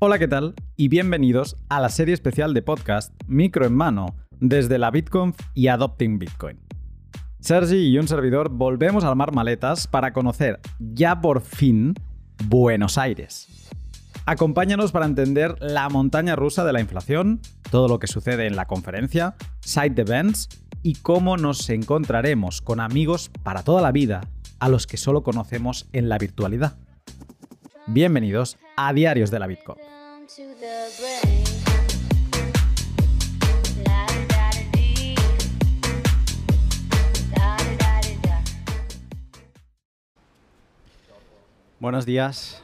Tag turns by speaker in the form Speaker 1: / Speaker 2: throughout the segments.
Speaker 1: Hola, ¿qué tal? Y bienvenidos a la serie especial de podcast Micro en Mano desde la BitConf y Adopting Bitcoin. Sergi y un servidor volvemos a armar maletas para conocer ya por fin Buenos Aires. Acompáñanos para entender la montaña rusa de la inflación, todo lo que sucede en la conferencia, side events y cómo nos encontraremos con amigos para toda la vida a los que solo conocemos en la virtualidad. Bienvenidos a Diarios de la Bitcoin. Buenos días,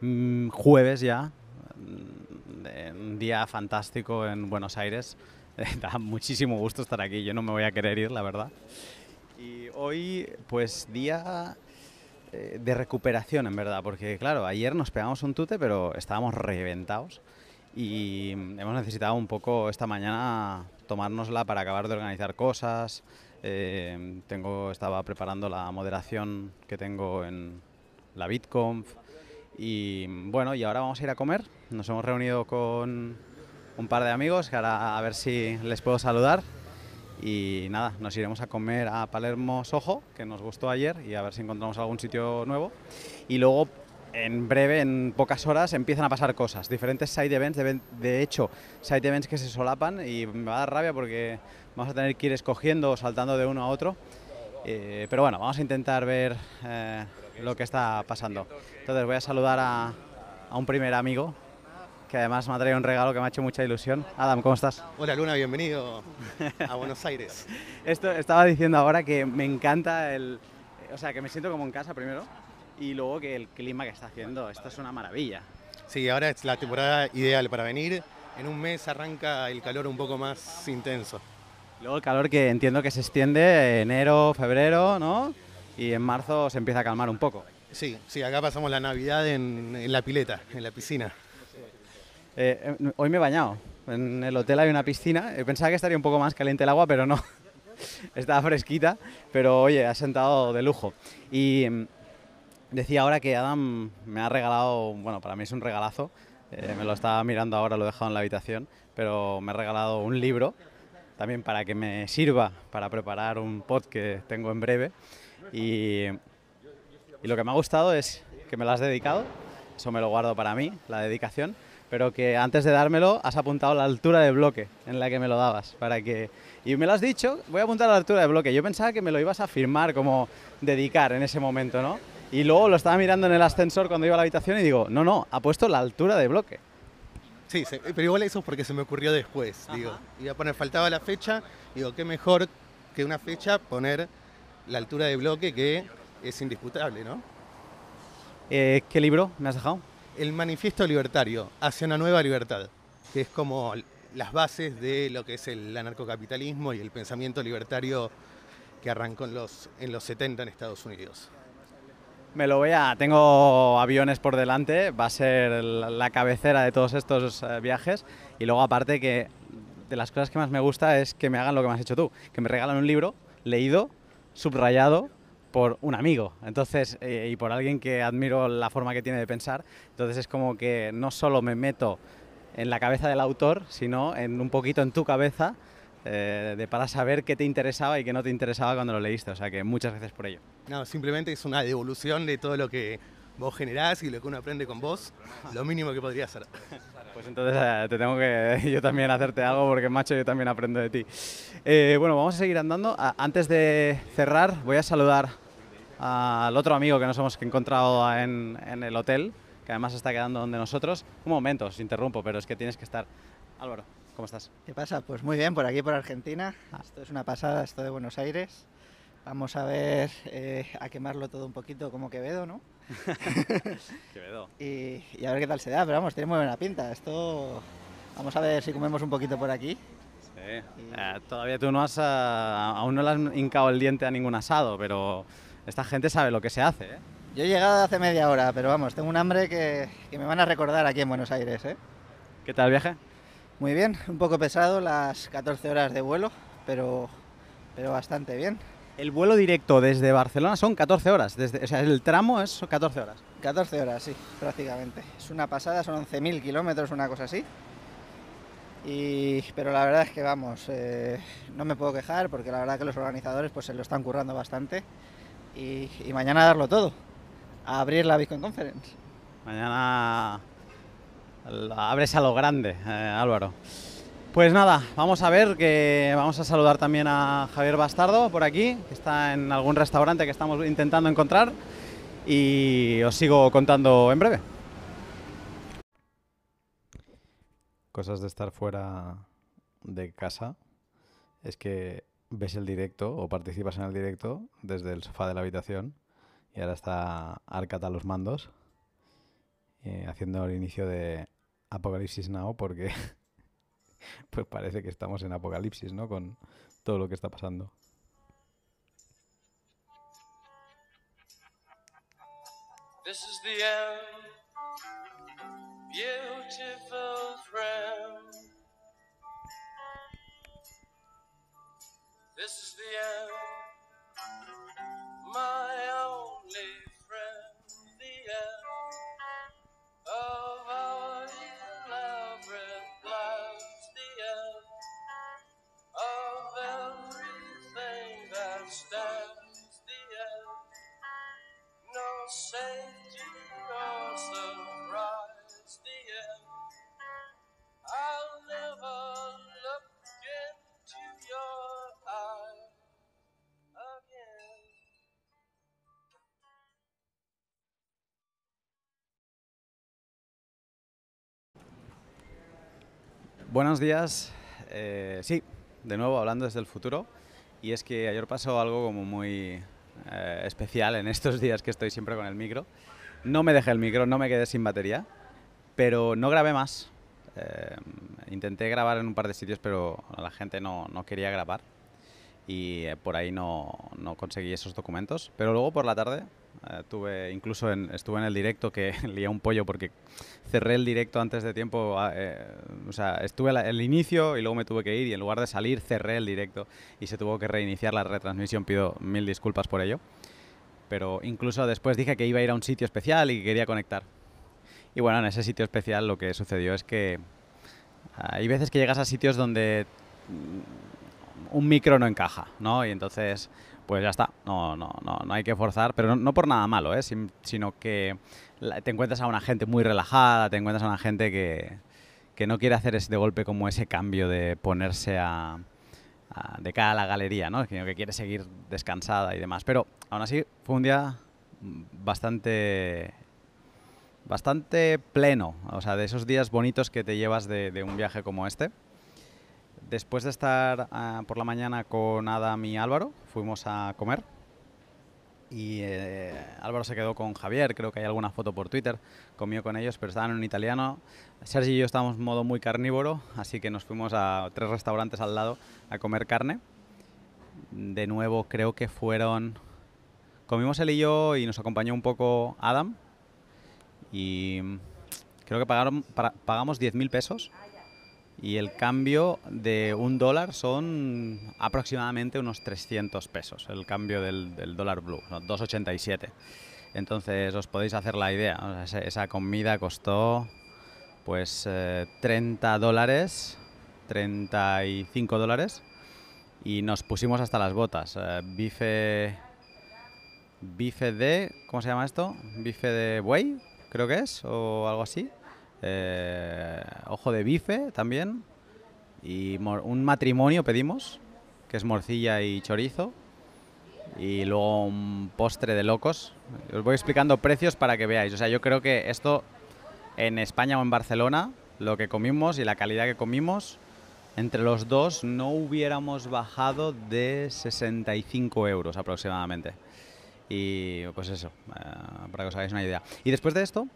Speaker 1: Mm, jueves ya, mm, un día fantástico en Buenos Aires. da muchísimo gusto estar aquí, yo no me voy a querer ir, la verdad. Y hoy, pues día eh, de recuperación, en verdad, porque claro, ayer nos pegamos un tute, pero estábamos reventados y hemos necesitado un poco esta mañana tomárnosla para acabar de organizar cosas. Eh, tengo, estaba preparando la moderación que tengo en la BitConf. Y bueno, y ahora vamos a ir a comer. Nos hemos reunido con un par de amigos que a ver si les puedo saludar. Y nada, nos iremos a comer a Palermo Soho, que nos gustó ayer, y a ver si encontramos algún sitio nuevo. Y luego, en breve, en pocas horas, empiezan a pasar cosas. Diferentes side events, de, hecho, side events que se solapan y me va a dar rabia porque vamos a tener que ir escogiendo o saltando de uno a otro. Eh, pero bueno, vamos a intentar ver eh, lo que está pasando. Entonces voy a saludar a, un primer amigo que además me ha traído un regalo que me ha hecho mucha ilusión. Adam, ¿cómo estás?
Speaker 2: Hola Luna, bienvenido a Buenos Aires.
Speaker 1: Esto estaba diciendo ahora que me encanta el... O sea, que me siento como en casa primero y luego que el clima que está haciendo, esto es una maravilla.
Speaker 2: Sí, ahora es la temporada ideal para venir. En un mes arranca el calor un poco más intenso.
Speaker 1: Luego el calor que entiendo que se extiende enero, febrero, ¿no? Y en marzo se empieza a calmar un poco.
Speaker 2: Sí, sí, acá pasamos la Navidad en, la pileta, en la piscina.
Speaker 1: Eh, eh, hoy me he bañado. En el hotel hay una piscina. Eh, pensaba que estaría un poco más caliente el agua, pero no. Estaba fresquita, pero oye, ha sentado de lujo. Y mm, decía ahora que Adam me ha regalado, bueno, para mí es un regalazo. me lo estaba mirando ahora, lo he dejado en la habitación, pero me ha regalado un libro también para que me sirva para preparar un pod que tengo en breve. Y lo que me ha gustado es que me lo has dedicado, eso me lo guardo para mí, la dedicación, pero que antes de dármelo has apuntado la altura de bloque en la que me lo dabas, para que... Y me lo has dicho, voy a apuntar la altura de bloque. Yo pensaba que me lo ibas a firmar como dedicar en ese momento, ¿no? Y luego lo estaba mirando en el ascensor cuando iba a la habitación y digo, no, no, ha puesto la altura de bloque.
Speaker 2: Sí, pero igual eso es porque se me ocurrió después. Digo, iba a poner, faltaba la fecha, digo, qué mejor que una fecha poner la altura de bloque que es indisputable, ¿no?
Speaker 1: Eh, ¿Qué libro me has dejado?
Speaker 2: El Manifiesto Libertario, hacia una nueva libertad, que es como las bases de lo que es el anarcocapitalismo y el pensamiento libertario que arrancó en los, en los 70 en Estados Unidos.
Speaker 1: Me lo voy a... Tengo aviones por delante, va a ser la cabecera de todos estos eh, viajes y luego aparte que de las cosas que más me gusta es que me hagan lo que me has hecho tú, que me regalan un libro leído, subrayado por un amigo, entonces eh, y por alguien que admiro la forma que tiene de pensar, entonces es como que no solo me meto en la cabeza del autor, sino en un poquito en tu cabeza eh, de para saber qué te interesaba y qué no te interesaba cuando lo leíste. O sea que muchas gracias por ello.
Speaker 2: No, simplemente es una devolución de todo lo que vos generás y lo que uno aprende con vos, lo mínimo que podría hacer.
Speaker 1: Pues entonces eh, te tengo que yo también hacerte algo porque macho yo también aprendo de ti. Eh, bueno, vamos a seguir andando. antes de cerrar voy a saludar al otro amigo que nos hemos encontrado en, en el hotel, que además está quedando donde nosotros. Un momento, os interrumpo, pero es que tienes que estar. Álvaro. ¿Cómo estás?
Speaker 3: ¿Qué pasa? Pues muy bien, por aquí, por Argentina. Ah. Esto es una pasada, esto de Buenos Aires. Vamos a ver, eh, a quemarlo todo un poquito como Quevedo, ¿no?
Speaker 1: Quevedo.
Speaker 3: Y, a ver qué tal se da, pero vamos, tiene muy buena pinta. Esto, vamos a ver si comemos un poquito por aquí.
Speaker 1: Sí. Eh, todavía tú no has, eh, aún no le has hincado el diente a ningún asado, pero esta gente sabe lo que se hace, ¿eh?
Speaker 3: Yo he llegado hace media hora, pero vamos, tengo un hambre que, que me van a recordar aquí en Buenos Aires, ¿eh?
Speaker 1: ¿Qué tal el viaje?
Speaker 3: Muy bien, un poco pesado las 14 horas de vuelo, pero, pero bastante bien.
Speaker 1: El vuelo directo desde Barcelona son 14 horas, desde, o sea, el tramo es 14 horas.
Speaker 3: 14 horas, sí, prácticamente. Es una pasada, son 11.000 kilómetros, una cosa así. Y, pero la verdad es que vamos, eh, no me puedo quejar porque la verdad que los organizadores pues se lo están currando bastante. Y, y mañana darlo todo, a abrir la Bitcoin Conference.
Speaker 1: Mañana abres a lo grande, eh, Álvaro. Pues nada, vamos a ver que vamos a saludar también a Javier Bastardo por aquí, que está en algún restaurante que estamos intentando encontrar y os sigo contando en breve. Cosas de estar fuera de casa es que ves el directo o participas en el directo desde el sofá de la habitación y ahora está Arcata a los mandos eh, haciendo el inicio de Apocalipsis Now porque pues parece que estamos en Apocalipsis, ¿no? Con todo lo que está pasando.
Speaker 4: This is the end, beautiful This is the end, my only
Speaker 1: Buenos días. Eh, sí, de nuevo hablando desde el futuro. Y es que ayer pasó algo como muy eh, especial en estos días que estoy siempre con el micro. No me dejé el micro, no me quedé sin batería, pero no grabé más. Eh, intenté grabar en un par de sitios, pero la gente no, no quería grabar. Y por ahí no, no conseguí esos documentos. Pero luego por la tarde eh, tuve, incluso en- estuve en el directo que lié un pollo porque cerré el directo antes de tiempo. ah, eh, o sea, estuve al el inicio y luego me tuve que ir y en lugar de salir cerré el directo y se tuvo que reiniciar la retransmisión. Pido mil disculpas por ello. Pero incluso después dije que iba a ir a un sitio especial y que quería conectar. Y bueno, en ese sitio especial lo que sucedió es que ah, hay veces que llegas a sitios donde mm, un micro no encaja, ¿no? Y entonces, pues ya está, no, no, no, no hay que forzar, pero no, por nada malo, ¿eh? Sino que te encuentras a una gente muy relajada, te encuentras a una gente que, que no quiere hacer ese de golpe como ese cambio de ponerse a, de cara a la galería, ¿no? Sino que quiere seguir descansada y demás. Pero aún así fue un día bastante bastante pleno, o sea, de esos días bonitos que te llevas de un viaje como este. Después de estar ah, por la mañana con Adam y Álvaro, fuimos a comer. Y eh, Álvaro se quedó con Javier, creo que hay alguna foto por Twitter, comió con ellos, pero estaban en un italiano. Sergi y yo estábamos en modo muy carnívoro, así que nos fuimos a tres restaurantes al lado a comer carne. De nuevo, creo que fueron... Comimos él y yo y nos acompañó un poco Adam, y creo que pagaron, pagamos 10.000 pesos y el cambio de un dólar son aproximadamente unos 300 pesos, el cambio del, dólar blue, ¿no? 2,87. Entonces os podéis hacer la idea, esa comida costó pues eh, 30 dólares, 35 dólares y nos pusimos hasta las botas. eh, bife bife de, ¿cómo se llama esto? Bife de buey, creo que es, o algo así. Eh, ojo de bife también. Y un matrimonio pedimos, que es morcilla y chorizo. Y luego un postre de locos. Os voy explicando precios para que veáis. O sea, yo creo que esto en España o en Barcelona, lo que comimos y la calidad que comimos, entre los dos no hubiéramos bajado de 65 euros aproximadamente. Y pues eso, eh, para que os hagáis una idea. Y después de esto,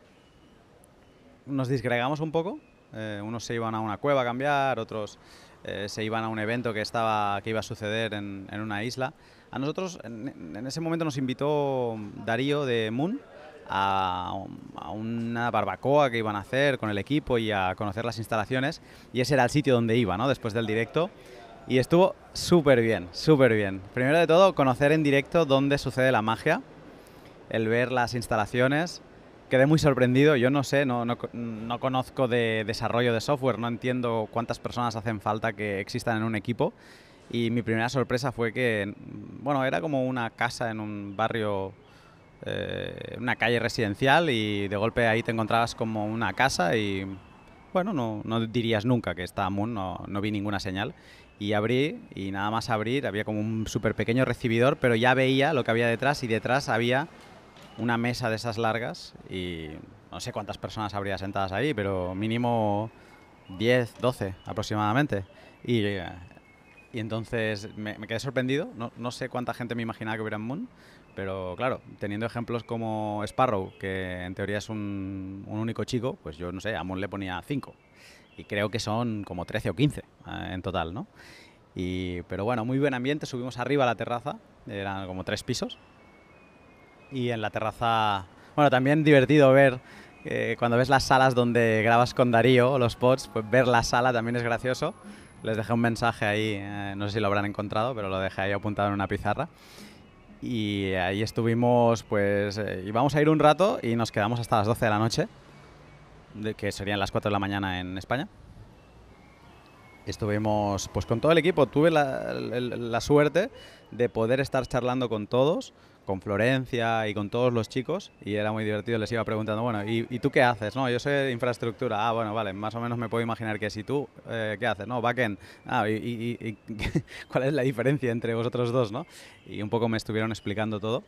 Speaker 1: nos disgregamos un poco. eh, unos se iban a una cueva a cambiar, otros eh, se iban a un evento que, estaba, que iba a suceder en, una isla. A nosotros, en, en ese momento, nos invitó Darío de Moon a, a una barbacoa que iban a hacer con el equipo y a conocer las instalaciones. Y ese era el sitio donde iba, ¿no? Después del directo. Y estuvo súper bien, súper bien. Primero de todo, conocer en directo dónde sucede la magia, el ver las instalaciones quedé muy sorprendido. Yo no sé, no, no, no conozco de desarrollo de software, no entiendo cuántas personas hacen falta que existan en un equipo. Y mi primera sorpresa fue que, bueno, era como una casa en un barrio, eh, una calle residencial y de golpe ahí te encontrabas como una casa y, bueno, no, no dirías nunca que está Moon, no, no vi ninguna señal. Y abrí y nada más abrir había como un súper pequeño recibidor, pero ya veía lo que había detrás y detrás había una mesa de esas largas y no sé cuántas personas habría sentadas ahí, pero mínimo 10, 12 aproximadamente. Y, eh, y entonces me, quedé sorprendido, no, no sé cuánta gente me imaginaba que hubiera en Moon, pero claro, teniendo ejemplos como Sparrow, que en teoría es un, un único chico, pues yo no sé, a Moon le ponía 5. Y creo que son como 13 o 15 eh, en total, ¿no? Y, pero bueno, muy buen ambiente, subimos arriba a la terraza, eran como tres pisos, y en la terraza, bueno, también divertido ver eh, cuando ves las salas donde grabas con Darío, los pods, pues ver la sala también es gracioso. Les dejé un mensaje ahí, eh, no sé si lo habrán encontrado, pero lo dejé ahí apuntado en una pizarra. Y ahí estuvimos, pues eh, íbamos a ir un rato y nos quedamos hasta las 12 de la noche, de, que serían las 4 de la mañana en España. Estuvimos pues con todo el equipo, tuve la, el- la suerte de poder estar charlando con todos, con Florencia y con todos los chicos y era muy divertido, les iba preguntando, bueno, ¿y, y tú qué haces? No, yo soy de infraestructura, ah, bueno, vale, más o menos me puedo imaginar que si tú, eh, ¿qué haces? No, backend, ah, y, y- y- ¿cuál es la diferencia entre vosotros dos, no? Y un poco me estuvieron explicando todo.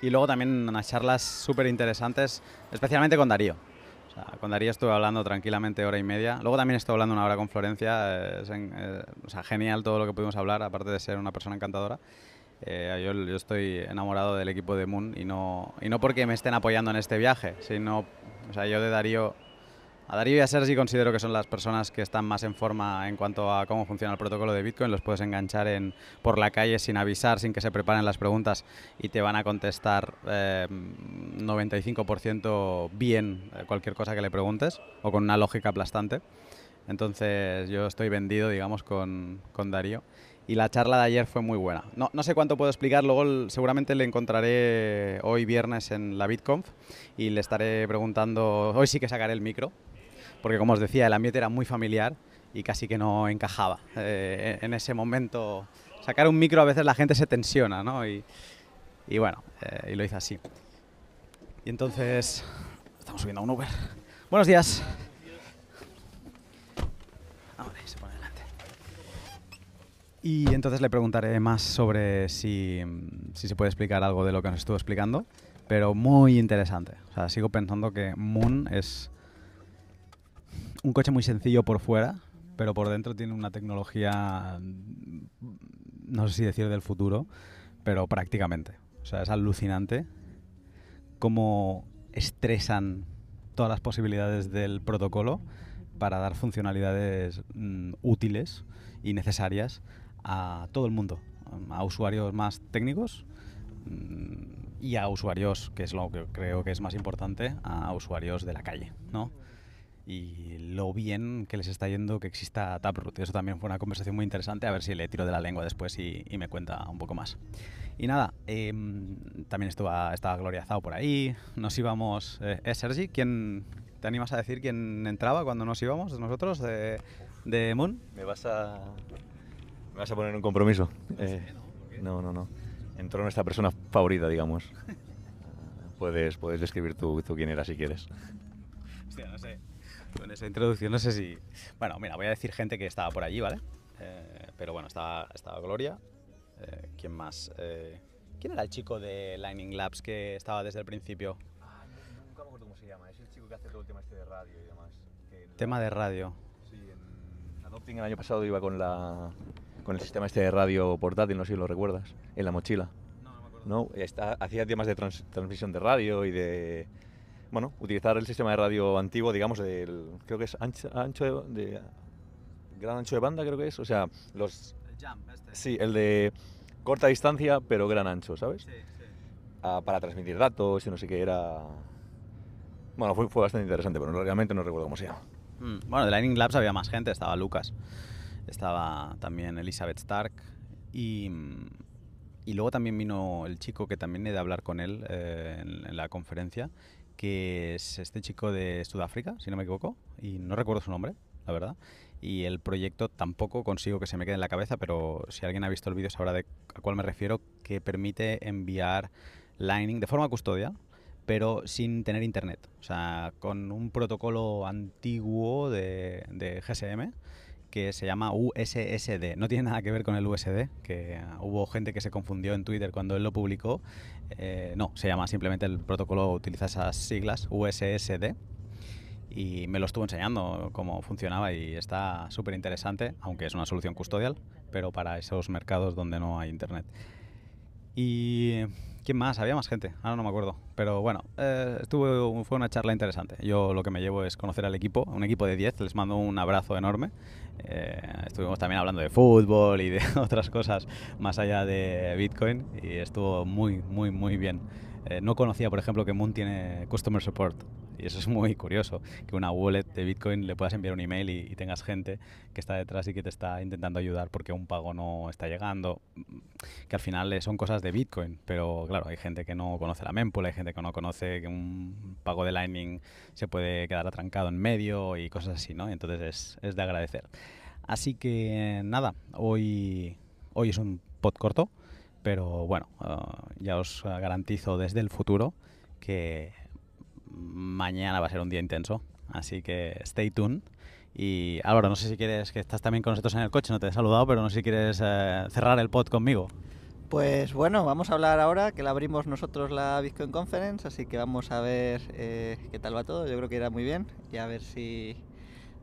Speaker 1: Y luego también unas charlas súper interesantes, especialmente con Darío. O sea, con Darío estuve hablando tranquilamente hora y media. Luego también estuve hablando una hora con Florencia. es en- eh, o sea, genial todo lo que pudimos hablar, aparte de ser una persona encantadora. Eh, yo, yo estoy enamorado del equipo de Moon y no, y no porque me estén apoyando en este viaje, sino, o sea, yo de Darío, a Darío y a Sergi considero que son las personas que están más en forma en cuanto a cómo funciona el protocolo de Bitcoin. Los puedes enganchar en, por la calle sin avisar, sin que se preparen las preguntas y te van a contestar eh, 95% bien eh, cualquier cosa que le preguntes o con una lógica aplastante. Entonces yo estoy vendido, digamos, con, con Darío. Y la charla de ayer fue muy buena. No, no sé cuánto puedo explicar, luego el- seguramente le encontraré hoy viernes en la BitConf y le estaré preguntando, hoy sí que sacaré el micro, porque como os decía, el ambiente era muy familiar y casi que no encajaba. Eh, en ese momento, sacar un micro a veces la gente se tensiona, ¿no? Y, y bueno, eh, y lo hice así. Y entonces, estamos subiendo a un Uber. Buenos días. Ahora delante. Y entonces le preguntaré más sobre si, se puede explicar algo de lo que nos estuvo explicando, pero muy interesante. Sigo pensando que Moon es un coche muy sencillo por fuera, pero por dentro tiene una tecnología, no sé si decir del futuro, pero prácticamente. O sea, es alucinante cómo estresan todas las posibilidades del protocolo para dar funcionalidades mm, útiles y necesarias a todo el mundo, a usuarios más técnicos mm, y a usuarios, que es lo que creo que es más importante, a usuarios de la calle, ¿no? Y lo bien que les está yendo que exista Taproot. Eso también fue una conversación muy interesante, a ver si le tiro de la lengua después y, y me cuenta un poco más. Y nada, em, también estaba, estaba Gloria Zao por ahí, nos íbamos... Eh, ¿Es Sergi? ¿Quién, ¿Te animas a decir quién entraba cuando nos íbamos nosotros de, de Moon?
Speaker 5: ¿Me vas a, me vas a poner un compromiso? Eh, no, no, no. Entró nuestra persona favorita, digamos. Puedes, puedes describir tú, tú quién era si quieres.
Speaker 1: Hostia, no sé. Con esa introducción no sé si... Bueno, mira, voy a decir gente que estaba por allí, ¿vale? Eh, pero bueno, estaba, estaba Gloria. Eh, ¿Quién más? Eh, ¿Quién era el chico de Lightning Labs que estaba desde el principio?
Speaker 5: Nunca me acuerdo cómo se llama. Es el chico que hace todo el tema este de radio y demás.
Speaker 1: Tema de radio.
Speaker 5: Sí, en Adopting el año pasado iba con la con el sistema este de radio portátil, no sé si lo recuerdas, en la mochila. No, está, hacía temas de trans- transmisión de radio y de bueno, utilizar el sistema de radio antiguo, digamos, del creo que es ancho, ancho de, de- gran ancho de banda, creo que es, o sea, los
Speaker 1: este.
Speaker 5: sí, el de corta distancia pero gran ancho, ¿sabes? Ah, para transmitir datos y no sé qué era bueno, fue, fue bastante interesante, pero no- realmente no recuerdo cómo se llama.
Speaker 1: Mm, Bueno, de Lightning Labs había más gente. Estaba Lucas. Estaba también Elizabeth Stark. Y, y luego también vino el chico que también he de hablar con él eh, en, en la conferencia, que es este chico de Sudáfrica, si no me equivoco, y no recuerdo su nombre, la verdad. Y el proyecto tampoco consigo que se me quede en la cabeza, pero si alguien ha visto el vídeo sabrá de a cuál me refiero, que permite enviar Lightning de forma custodial, pero sin tener internet. O sea, con un protocolo antiguo de, de GSM que se llama USSD. No tiene nada que ver con el USD, que uh, hubo gente que se confundió en Twitter cuando él lo publicó. Eh, no, se llama simplemente el protocolo, utiliza esas siglas, USSD. Y me lo estuvo enseñando cómo funcionaba y está súper interesante, aunque es una solución custodial, pero para esos mercados donde no hay internet. Y ¿Quién más? Había más gente, ahora no me acuerdo. Pero bueno, eh, estuvo, fue una charla interesante. Yo lo que me llevo es conocer al equipo, un equipo de 10, les mando un abrazo enorme. Eh, estuvimos también hablando de fútbol y de otras cosas más allá de Bitcoin y estuvo muy, muy, muy bien. Eh, no conocía, por ejemplo, que Moon tiene Customer Support. Y eso es muy curioso, que una wallet de Bitcoin le puedas enviar un email y, y, tengas gente que está detrás y que te está intentando ayudar porque un pago no está llegando. Que al final eh, son cosas de Bitcoin, pero claro, hay gente que no conoce la mempool, hay gente que no conoce que un pago de Lightning se puede quedar atrancado en medio y cosas así, ¿no? Entonces es, es de agradecer. Así que nada, hoy, hoy es un pod corto pero bueno, uh, ya os garantizo desde el futuro que mañana va a ser un día intenso, así que stay tuned. Y Álvaro, no sé si quieres, que estás también con nosotros en el coche, no te he saludado, pero no sé si quieres eh, cerrar el pod conmigo.
Speaker 3: Pues bueno, vamos a hablar ahora que la abrimos nosotros la Bitcoin Conference, así que vamos a ver eh, qué tal va todo. Yo creo que irá muy bien y a ver si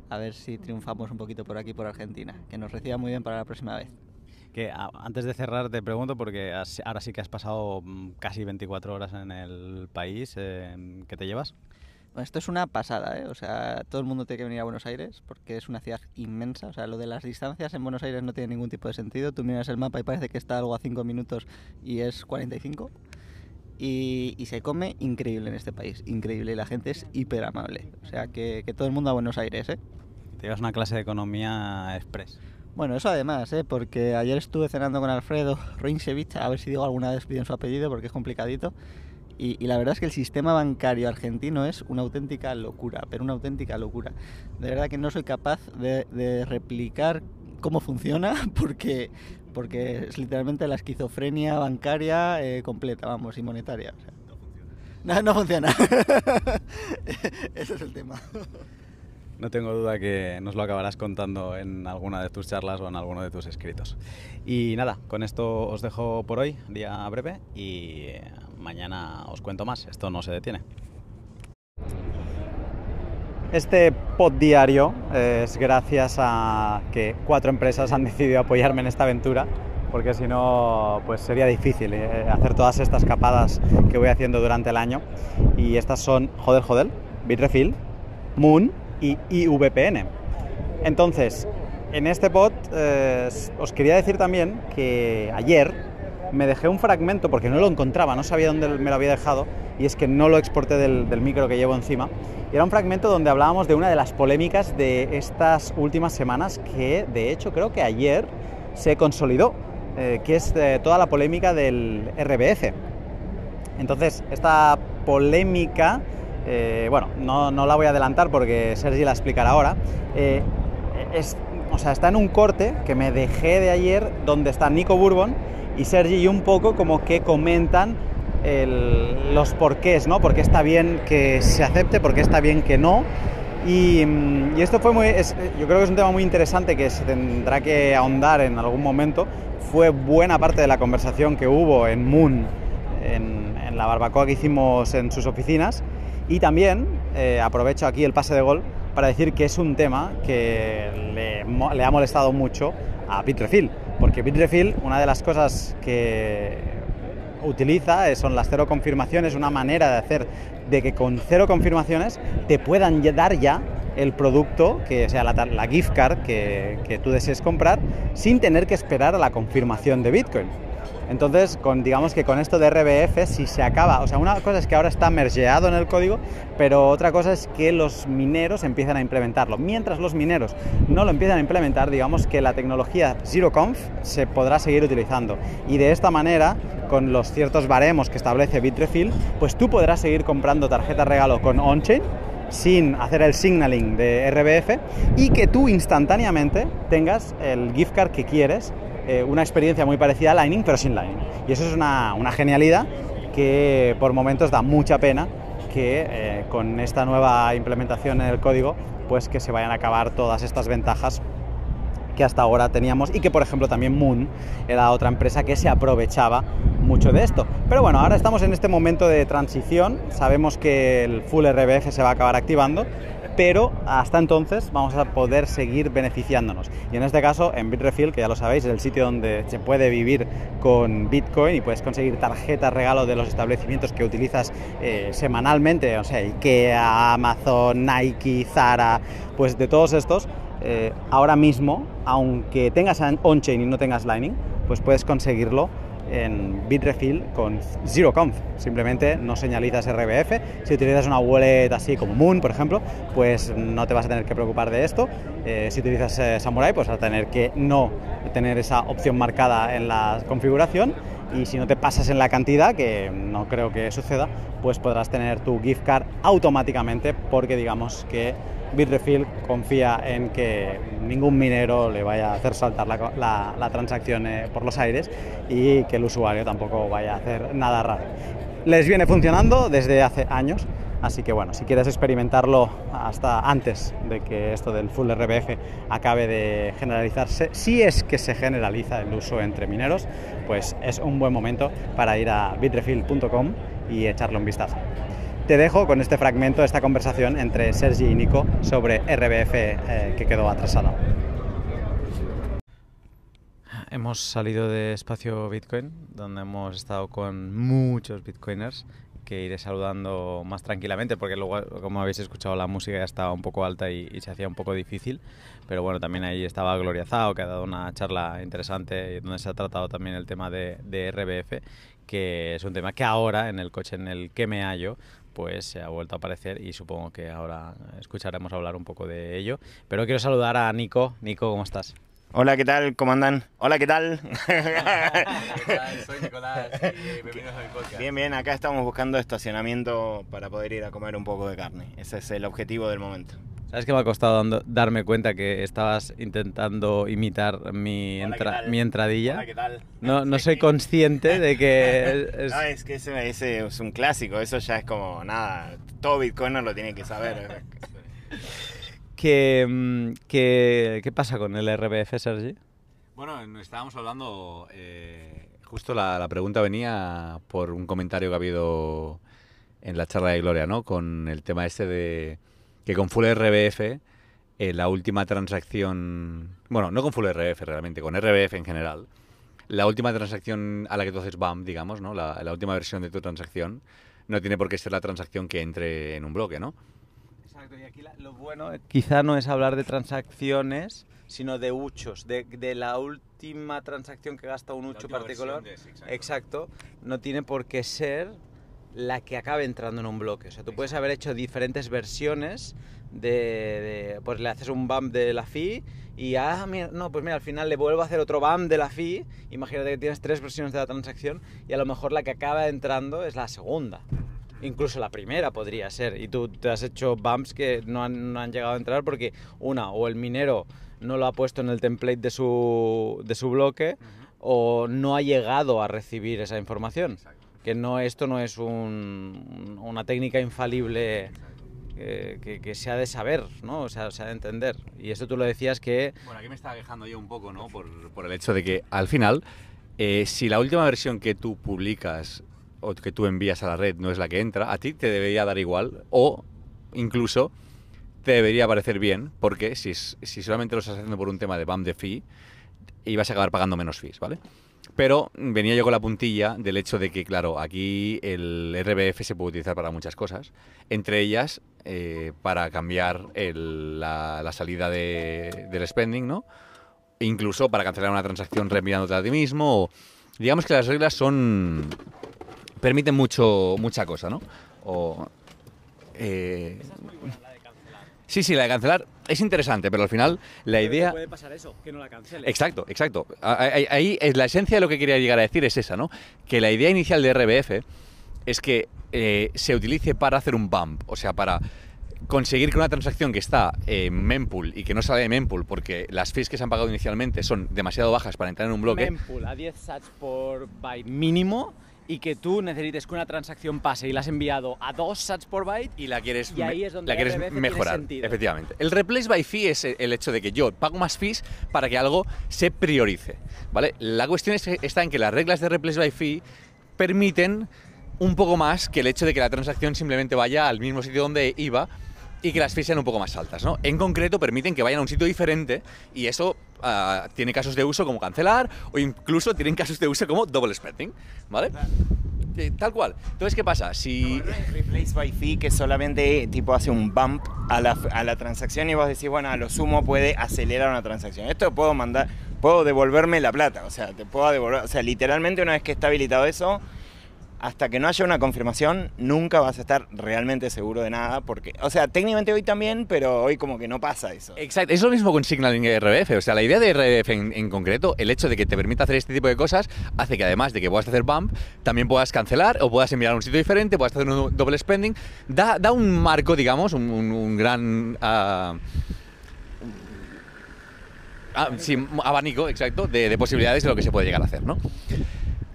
Speaker 3: a ver si triunfamos un poquito por aquí por Argentina, que nos reciba muy bien para la próxima vez
Speaker 1: que antes de cerrar te pregunto, porque has, ahora sí que has pasado mm, casi 24 horas en el país, eh, ¿qué te llevas?
Speaker 3: Bueno, esto es una pasada, ¿eh? O sea, todo el mundo tiene que venir a Buenos Aires porque es una ciudad inmensa. O sea, lo de las distancias en Buenos Aires no tiene ningún tipo de sentido. Tú miras el mapa y parece que está algo a 5 minutos y es 45. Y, y, se come increíble en este país, increíble. Y la gente es hiper amable. O sea, que, que todo el mundo a Buenos Aires, ¿eh?
Speaker 1: Te llevas una clase de economía express.
Speaker 3: Bueno, eso además, ¿eh? porque ayer estuve cenando con Alfredo Reinsevich, a ver si digo alguna vez bien su apellido porque es complicadito. Y, y, la verdad es que el sistema bancario argentino es una auténtica locura, pero una auténtica locura. De verdad que no soy capaz de, de replicar cómo funciona porque, porque es literalmente la esquizofrenia bancaria eh, completa, vamos, y monetaria. O sea, no, no funciona. Ese es el tema.
Speaker 1: No tengo duda que nos lo acabarás contando en alguna de tus charlas o en alguno de tus escritos. Y nada, con esto os dejo por hoy, día breve, y mañana os cuento más. Esto no se detiene. Este pod diario es gracias a que cuatro empresas han decidido apoyarme en esta aventura, porque si no, pues sería difícil hacer todas estas capadas que voy haciendo durante el año. Y estas son Joder Joder, Bitrefill, Moon, y IVPN. Entonces, en este pod eh, os quería decir también que ayer me dejé un fragmento porque no lo encontraba, no sabía dónde me lo había dejado y es que no lo exporté del, del micro que llevo encima. Y era un fragmento donde hablábamos de una de las polémicas de estas últimas semanas que de hecho creo que ayer se consolidó, eh, que es eh, toda la polémica del RBF. Entonces, esta polémica eh, bueno, no, no, la voy a adelantar porque Sergi la explicará ahora. Eh, o sea, está en un corte que me dejé de ayer donde está Nico Bourbon y Sergi y un poco como que comentan los porqués, ¿no? Por qué está bien que se acepte, por qué está bien que no. Y, y esto fue muy, yo creo que es un tema muy interesante que se tendrá que ahondar en algún momento. Fue buena parte de la conversación que hubo en Moon, en, en la barbacoa que hicimos en sus oficinas. Y también eh, aprovecho aquí el pase de gol para decir que es un tema que le, ha molestado mucho a Bitrefill, porque Bitrefill, una de las cosas que utiliza son las cero confirmaciones, una manera de hacer de que con cero confirmaciones te puedan dar ya el producto, que sea la, gift card que, tú desees comprar, sin tener que esperar a la confirmación de Bitcoin. Entonces, con, digamos que con esto de RBF, si se acaba, o sea, una cosa es que ahora está mergeado en el código, pero otra cosa es que los mineros empiezan a implementarlo. Mientras los mineros no lo empiezan a implementar, digamos que la tecnología ZeroConf se podrá seguir utilizando. Y de esta manera, con los ciertos baremos que establece Bitrefill, pues tú podrás seguir comprando tarjetas regalo con on-chain sin hacer el signaling de RBF y que tú instantáneamente tengas el gift card que quieres, eh, una experiencia muy parecida a Lightning, pero sin Lightning. Y eso es una, una genialidad que por momentos da mucha pena que eh, con esta nueva implementación en el código, pues que se vayan a acabar todas estas ventajas que hasta ahora teníamos y que por ejemplo también Moon era otra empresa que se aprovechaba mucho de esto. Pero bueno, ahora estamos en este momento de transición, sabemos que el full RBF se va a acabar activando, pero hasta entonces vamos a poder seguir beneficiándonos. Y en este caso, en Bitrefill, que ya lo sabéis, es el sitio donde se puede vivir con Bitcoin y puedes conseguir tarjetas regalo de los establecimientos que utilizas eh, semanalmente, o sea, IKEA, Amazon, Nike, Zara, pues de todos estos, eh, ahora mismo, aunque tengas on-chain y no tengas Lightning, pues puedes conseguirlo en Bitrefill con ZeroConf. Simplemente no señalizas RBF. Si utilizas una wallet así como Moon, por ejemplo, pues no te vas a tener que preocupar de esto. Eh, si utilizas eh, Samurai, pues vas a tener que no tener esa opción marcada en la configuración. Y si no te pasas en la cantidad, que no creo que suceda, pues podrás tener tu gift card automáticamente porque digamos que Bitrefill confía en que ningún minero le vaya a hacer saltar la, transacción eh, por los aires y que el usuario tampoco vaya a hacer nada raro. Les viene funcionando desde hace años, así que bueno, si quieres experimentarlo hasta antes de que esto del full RBF acabe de generalizarse, si es que se generaliza el uso entre mineros, pues es un buen momento para ir a bitrefill.com y echarle un vistazo. Te dejo con este fragmento de esta conversación entre Sergi y Nico sobre RBF eh, que quedó atrasado. Hemos salido de espacio Bitcoin, donde hemos estado con muchos Bitcoiners que iré saludando más tranquilamente, porque luego, como habéis escuchado, la música ya estaba un poco alta y, se hacía un poco difícil. Pero bueno, también ahí estaba Gloria Zhao, que ha dado una charla interesante, donde se ha tratado también el tema de RBF, que es un tema que ahora, en el coche en el que me hallo, pues se ha vuelto a aparecer y supongo que ahora escucharemos hablar un poco de ello. Pero quiero saludar a Nico. Nico, ¿cómo estás?
Speaker 6: Hola, ¿qué tal? ¿Cómo andan? Hola, ¿qué tal?
Speaker 5: Soy Nicolás y bienvenidos a mi podcast.
Speaker 6: Bien, bien, acá estamos buscando estacionamiento para poder ir a comer un poco de carne. Ese es el objetivo del momento.
Speaker 1: ¿Sabes que me ha costado dando- darme cuenta que estabas intentando imitar mi,
Speaker 6: Hola, ¿qué
Speaker 1: entra- mi entradilla?
Speaker 6: Hola, ¿qué tal?
Speaker 1: No, no soy consciente de que es,
Speaker 6: No, es que ese, ese es un clásico, eso ya es como nada, todo bitcoiner lo tiene que saber.
Speaker 1: que, mm, que- ¿Qué pasa con el RBF, Sergi?
Speaker 5: Bueno, no estábamos hablando, eh, justo la, la pregunta venía por un comentario que ha habido en la charla de Gloria, ¿no? Con el tema este de que con Full RBF, eh, la última transacción, bueno, no con Full RBF realmente, con RBF en general, la última transacción a la que tú haces BAM, digamos, ¿no? La, la última versión de tu transacción, no tiene por qué ser la transacción que entre en un bloque, ¿no?
Speaker 1: Exacto, y aquí la- lo bueno quizá no es hablar de transacciones, sino de huchos, de, de la última transacción que gasta un hucho particular. Exacto, no tiene por qué ser la que acabe entrando en un bloque. O sea, tú puedes haber hecho diferentes versiones de, de- pues le haces un bump de la fee y ah, mira, no, pues mira, al final le vuelvo a hacer otro bump de la fee. Imagínate que tienes tres versiones de la transacción y a lo mejor la que acaba entrando es la segunda. Incluso la primera podría ser. Y tú te has hecho bumps que no han, no han llegado a entrar porque una, o el minero no lo ha puesto en el template de su, de su bloque, o no ha llegado a recibir esa información. Que no, esto no es un- una técnica infalible eh, que, que se ha de saber, ¿no? O sea, se ha de entender. Y esto tú lo decías que...
Speaker 5: Bueno, aquí me estaba quejando yo un poco, ¿no? Por, el hecho de que al final, eh, si la última versión que tú publicas o que tú envías a la red no es la que entra, a ti te debería dar igual o incluso te debería parecer bien, porque si, si solamente lo estás haciendo por un tema de BAM de fee, ibas a acabar pagando menos fees, ¿vale? Pero venía yo con la puntilla del hecho de que, claro, aquí el RBF se puede utilizar para muchas cosas, entre ellas eh, para cambiar el- la, la salida de- del spending, ¿no? E incluso para cancelar una transacción reenviándote a ti mismo digamos que las reglas son permiten mucho mucha cosa, ¿no? O eh, Sí, sí, la de cancelar es interesante, pero al final la idea
Speaker 1: Puede pasar eso, que no la cancele.
Speaker 5: Exacto, exacto. Ahí, ahí es la esencia de lo que quería llegar a decir es esa, ¿no? Que la idea inicial de RBF es que eh, se utilice para hacer un bump, o sea, para conseguir que una transacción que está en mempool y que no sale de mempool porque las fees que se han pagado inicialmente son demasiado bajas para entrar en un bloque,
Speaker 1: Mempool a 10 sats por byte mínimo y que tú necesites que una transacción pase y la has enviado a 2 sats por byte
Speaker 5: y la quieres,
Speaker 1: Y ahí es donde
Speaker 5: la quieres mejorar. Efectivamente. El replace by fee es el hecho de que yo pago más fees para que algo se priorice. ¿vale? La cuestión es está en que las reglas de replace by fee permiten un poco más que el hecho de que la transacción simplemente vaya al mismo sitio donde iba y que las fees sean un poco más altas. ¿no? En concreto, permiten que vayan a un sitio diferente y eso ah, tiene casos de uso como cancelar o incluso tienen casos de uso como double spending. ¿Vale? Tal cual. Entonces, ¿qué pasa? Si.
Speaker 6: Replace by fee que solamente tipo hace un bump a la, a la transacción y vos decís, bueno, a lo sumo puede acelerar una transacción. Esto puedo mandar, puedo devolverme la plata, o sea, te puedo devolver, o sea, literalmente una vez que está habilitado eso, hasta que no haya una confirmación, nunca vas a estar realmente seguro de nada, porque, o sea, técnicamente hoy también, pero hoy como que no pasa eso.
Speaker 5: Exacto, es lo mismo con Signaling RBF. O sea, la idea de RBF en, concreto, el hecho de que te permita hacer este tipo de cosas, hace que además de que puedas hacer bump, también puedas cancelar o puedas enviar a un sitio diferente, puedas hacer un doble spending. Da, da un marco, digamos, un, gran. ah, ah, sí, abanico, exacto, de, de posibilidades de lo que se puede llegar a hacer, ¿no?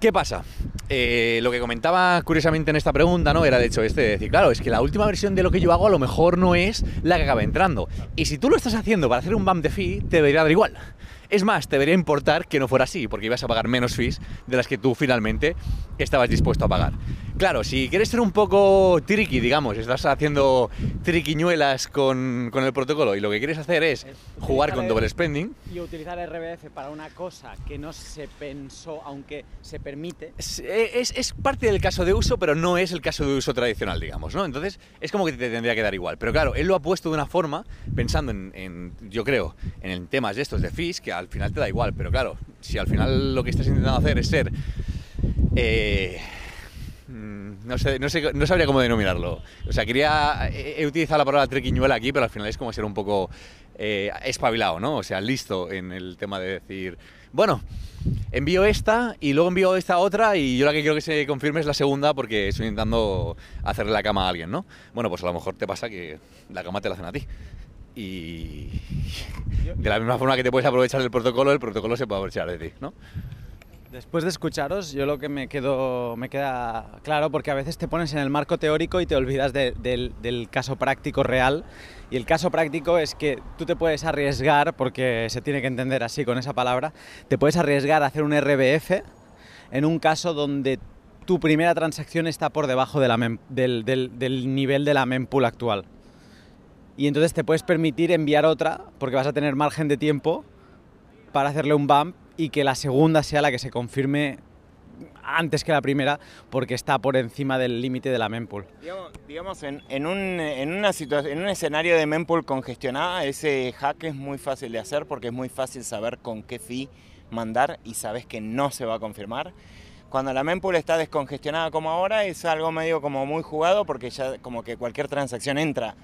Speaker 5: ¿Qué pasa? Eh, lo que comentaba curiosamente en esta pregunta, ¿no? Era el hecho este de decir, claro, es que la última versión de lo que yo hago a lo mejor no es la que acaba entrando. Y si tú lo estás haciendo para hacer un bump de fee, te debería dar igual. Es más, te debería importar que no fuera así, porque ibas a pagar menos fees de las que tú finalmente estabas dispuesto a pagar. Claro, si quieres ser un poco tricky, digamos, estás haciendo triquiñuelas con, con el protocolo y lo que quieres hacer es jugar con
Speaker 1: el-
Speaker 5: spending,
Speaker 1: y utilizar RBF para una cosa que no se pensó, aunque se permite.
Speaker 5: Es, es- es parte del caso de uso, pero no es el caso de uso tradicional, digamos, ¿no? Entonces, es como que te tendría que dar igual. Pero claro, él lo ha puesto de una forma, pensando en, en, yo creo, en temas de estos de fees, que al final te da igual. Pero claro, si al final lo que estás intentando hacer es ser... eh, no, sé, no, sé, no sabría cómo denominarlo. O sea, quería... He, utilizado la palabra triquiñuela aquí, pero al final es como ser un poco eh, espabilado, ¿no? O sea, listo en el tema de decir... Bueno, envío esta y luego envío esta otra y yo la que quiero que se confirme es la segunda porque estoy intentando hacerle la cama a alguien, ¿no? Bueno, pues a lo mejor te pasa que la cama te la hacen a ti. Y de la misma forma que te puedes aprovechar del protocolo, el protocolo se puede aprovechar de ti, ¿no?
Speaker 1: Después de escucharos, yo lo que me queda claro, porque a veces te pones en el marco teórico y te olvidas de- del, caso práctico real. Y el caso práctico es que tú te puedes arriesgar, porque se tiene que entender así con esa palabra, te puedes arriesgar a hacer un RBF en un caso donde tu primera transacción está por debajo del nivel de la mempool actual. Y entonces te puedes permitir enviar otra, porque vas a tener margen de tiempo para hacerle un bump y que la segunda sea la que se confirme antes que la primera porque está por encima del límite de la mempool.
Speaker 6: Digamos, digamos, en, en un, en, una en un escenario de mempool congestionada, ese hack es muy fácil de hacer porque es muy fácil saber con qué fee mandar y sabes que no se va a confirmar. Cuando la mempool está descongestionada como ahora, es algo medio como muy jugado porque ya como que cualquier transacción entra.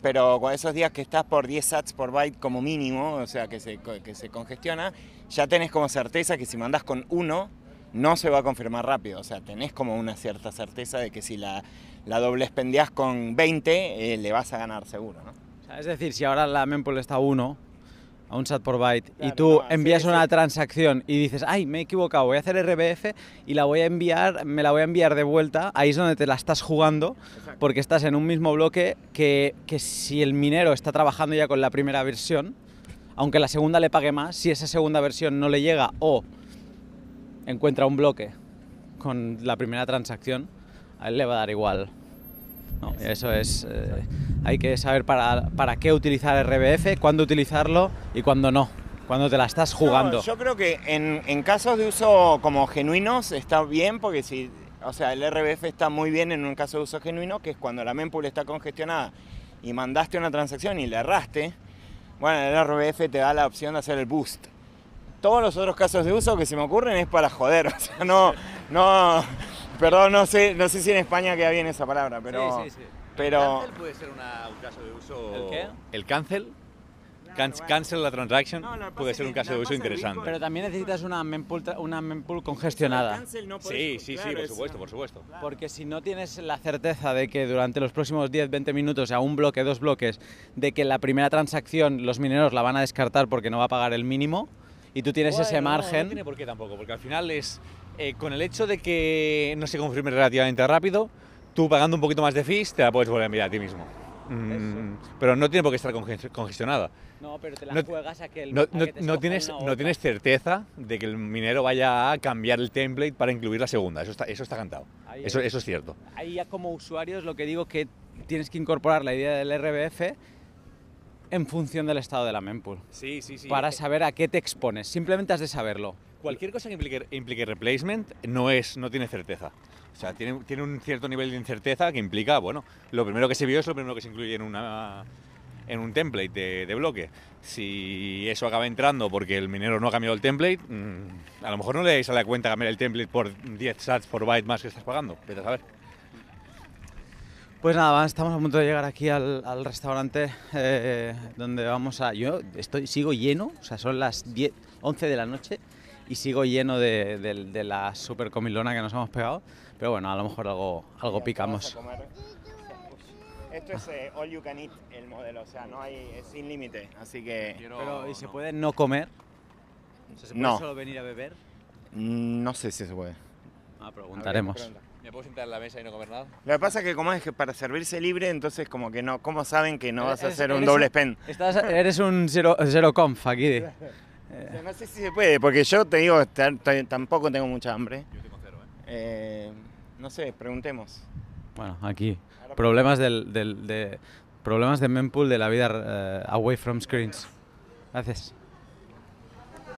Speaker 6: Pero con esos días que estás por 10 sats por byte como mínimo, o sea, que se, que se congestiona, ya tenés como certeza que si mandas con uno, no se va a confirmar rápido. O sea, tenés como una cierta certeza de que si la, la doble con 20, eh, le vas a ganar seguro, ¿no?
Speaker 1: O sea, es decir, si ahora la mempool está a 1, a un sat por byte, y
Speaker 6: Claro,
Speaker 1: tú
Speaker 6: no, sí,
Speaker 1: envías
Speaker 6: sí.
Speaker 1: una transacción y dices, ay, me he equivocado, voy a hacer RBF y la voy a enviar, me la voy a enviar de vuelta, ahí es donde te la estás jugando, porque estás en un mismo bloque que, que si el minero está trabajando ya con la primera versión, aunque la segunda le pague más, si esa segunda versión no le llega o encuentra un bloque con la primera transacción, a él le va a dar igual. No, eso es. eh, hay que saber para, para qué utilizar RBF, cuándo utilizarlo y cuándo no. Cuando te la estás jugando.
Speaker 6: No, yo creo que en, en casos de uso como genuinos está bien, porque si, o sea, el RBF está muy bien en un caso de uso genuino, que es cuando la mempool está congestionada y mandaste una transacción y le erraste, bueno, el RBF te da la opción de hacer el boost. todos los otros casos de uso que se me ocurren es para joder. O sea, no, no, perdón, no sé, no sé si en España queda bien esa palabra, pero, pero
Speaker 5: ¿El puede ser una- un caso de uso...
Speaker 1: ¿El qué?
Speaker 5: El cancel. Can- cancel la transaction
Speaker 6: No,
Speaker 5: puede ser un caso de uso interesante.
Speaker 1: Pero también necesitas una mempool, tra- una mempool congestionada.
Speaker 6: cancel no
Speaker 5: Sí, sí, sí,
Speaker 6: claro,
Speaker 5: por
Speaker 6: es-
Speaker 5: supuesto, por supuesto.
Speaker 1: Porque si no tienes la certeza de que durante los próximos 10-20 minutos, a un bloque, dos bloques, de que la primera transacción los mineros la van a descartar porque no va a pagar el mínimo, y tú tienes ese
Speaker 5: Bueno, no,
Speaker 1: margen...
Speaker 5: No tiene por qué tampoco, porque al final es eh, con el hecho de que no se confirme relativamente rápido, tú pagando un poquito más de fees te la puedes volver a enviar a ti mismo. Mm, pero no tiene por qué estar conge- congestionada.
Speaker 1: No, pero te la
Speaker 5: No-
Speaker 1: juegas a que el
Speaker 5: No,
Speaker 1: a
Speaker 5: no-
Speaker 1: que te
Speaker 5: no
Speaker 1: escojan
Speaker 5: tienes, no certeza de que el minero vaya a cambiar el template para incluir la segunda. Eso está, eso está cantado.
Speaker 1: Ahí
Speaker 5: Eso,
Speaker 1: es.
Speaker 5: eso es cierto.
Speaker 1: Ahí ya como usuarios lo que digo que tienes que incorporar la idea del RBF en función del estado de la mempool.
Speaker 5: Sí, sí, sí.
Speaker 1: Para saber a qué te expones. Simplemente has de saberlo.
Speaker 5: Cualquier cosa que implique, implique replacement no, es, no tiene certeza. O sea, tiene, tiene un cierto nivel de incerteza que implica, bueno, lo primero que se vio es lo primero que se incluye en, una, en un template de, de bloque. Si eso acaba entrando porque el minero no ha cambiado el template, mm, a lo mejor no le sale a cuenta cambiar el template por 10 sats por byte más que estás pagando. Vete a saber.
Speaker 1: Pues nada, estamos a punto de llegar aquí al, al restaurante eh, donde vamos a... Yo estoy, sigo lleno, o sea, son las 10, 11 de la noche y sigo lleno de, de- de la super comilona que nos hemos pegado. Pero bueno, a lo mejor algo, algo
Speaker 6: Mira,
Speaker 1: picamos.
Speaker 6: Esto es eh, all you can eat el modelo, o sea, no hay es sin límite, así que
Speaker 1: Pero, ¿y se puede no comer? O sea, ¿Se puede
Speaker 6: No.
Speaker 1: solo venir a beber?
Speaker 6: mm, no sé si se puede.
Speaker 1: Ah, preguntaremos.
Speaker 5: ¿Me puedo sentar en la mesa y no comer nada?
Speaker 6: Lo que pasa es que como es que para servirse libre, entonces como que no, ¿cómo saben que no vas a hacer un doble spend?
Speaker 1: Estás, eres un zero, zero conf aquí.
Speaker 6: O sea, No sé si se puede, porque yo te digo, ta- ta- tampoco tengo mucha hambre.
Speaker 5: Yo tengo cero, ¿eh?
Speaker 6: Eh, no sé, preguntemos.
Speaker 1: Bueno, aquí. Problemas del, del- de, problemas de mempool de la vida eh, away from screens. Gracias.